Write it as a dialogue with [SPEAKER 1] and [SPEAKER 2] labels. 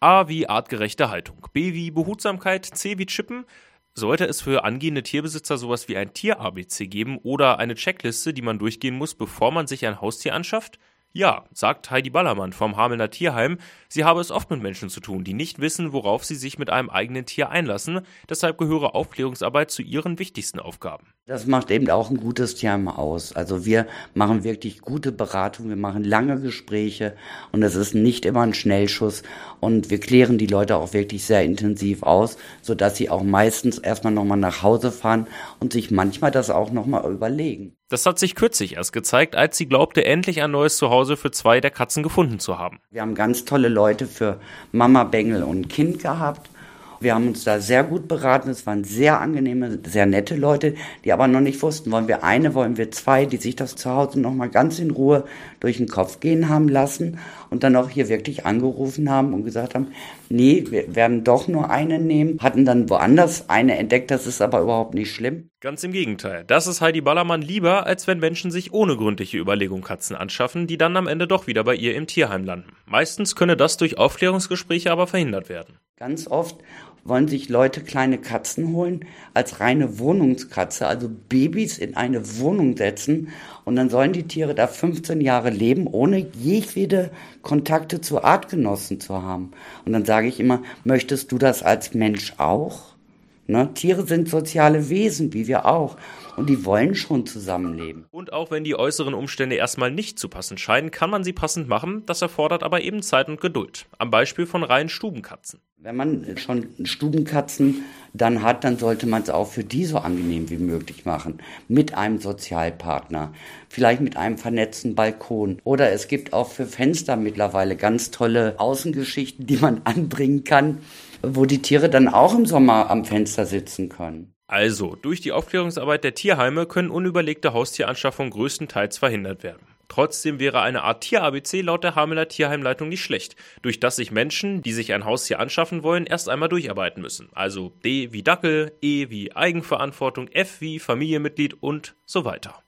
[SPEAKER 1] A wie artgerechte Haltung, B wie Behutsamkeit, C wie Chippen. Sollte es für angehende Tierbesitzer sowas wie ein Tier-ABC geben oder eine Checkliste, die man durchgehen muss, bevor man sich ein Haustier anschafft? Ja, sagt Heidi Ballermann vom Hamelner Tierheim, sie habe es oft mit Menschen zu tun, die nicht wissen, worauf sie sich mit einem eigenen Tier einlassen. Deshalb gehöre Aufklärungsarbeit zu ihren wichtigsten Aufgaben.
[SPEAKER 2] Das macht eben auch ein gutes Tierheim aus. Also wir machen wirklich gute Beratung, wir machen lange Gespräche und es ist nicht immer ein Schnellschuss und wir klären die Leute auch wirklich sehr intensiv aus, sodass sie auch meistens erstmal nochmal nach Hause fahren und sich manchmal das auch nochmal überlegen.
[SPEAKER 1] Das hat sich kürzlich erst gezeigt, als sie glaubte, endlich ein neues Zuhause für zwei der Katzen gefunden zu haben.
[SPEAKER 2] Wir haben ganz tolle Leute für Mama, Bengel und Kind gehabt. Wir haben uns da sehr gut beraten. Es waren sehr angenehme, sehr nette Leute, die aber noch nicht wussten, wollen wir eine, wollen wir zwei, die sich das zu Hause nochmal ganz in Ruhe durch den Kopf gehen haben lassen und dann auch hier wirklich angerufen haben und gesagt haben, nee, wir werden doch nur eine nehmen, hatten dann woanders eine entdeckt, das ist aber überhaupt nicht schlimm.
[SPEAKER 1] Ganz im Gegenteil. Das ist Heidi Ballermann lieber, als wenn Menschen sich ohne gründliche Überlegung Katzen anschaffen, die dann am Ende doch wieder bei ihr im Tierheim landen. Meistens könne das durch Aufklärungsgespräche aber verhindert werden.
[SPEAKER 2] Ganz oft wollen sich Leute kleine Katzen holen als reine Wohnungskatze, also Babys in eine Wohnung setzen und dann sollen die Tiere da 15 Jahre leben, ohne jegliche Kontakte zu Artgenossen zu haben. Und dann sage ich immer, möchtest du das als Mensch auch? Ne? Tiere sind soziale Wesen, wie wir auch. Und die wollen schon zusammenleben.
[SPEAKER 1] Und auch wenn die äußeren Umstände erstmal nicht zu passen scheinen, kann man sie passend machen. Das erfordert aber eben Zeit und Geduld. Am Beispiel von reinen Stubenkatzen.
[SPEAKER 2] Wenn man schon Stubenkatzen dann hat, dann sollte man es auch für die so angenehm wie möglich machen. Mit einem Sozialpartner. Vielleicht mit einem vernetzten Balkon. Oder es gibt auch für Fenster mittlerweile ganz tolle Außengeschichten, die man anbringen kann wo die Tiere dann auch im Sommer am Fenster sitzen können.
[SPEAKER 1] Also, durch die Aufklärungsarbeit der Tierheime können unüberlegte Haustieranschaffungen größtenteils verhindert werden. Trotzdem wäre eine Art Tier-ABC laut der Hameler Tierheimleitung nicht schlecht, durch das sich Menschen, die sich ein Haustier anschaffen wollen, erst einmal durcharbeiten müssen. Also D wie Dackel, E wie Eigenverantwortung, F wie Familienmitglied und so weiter.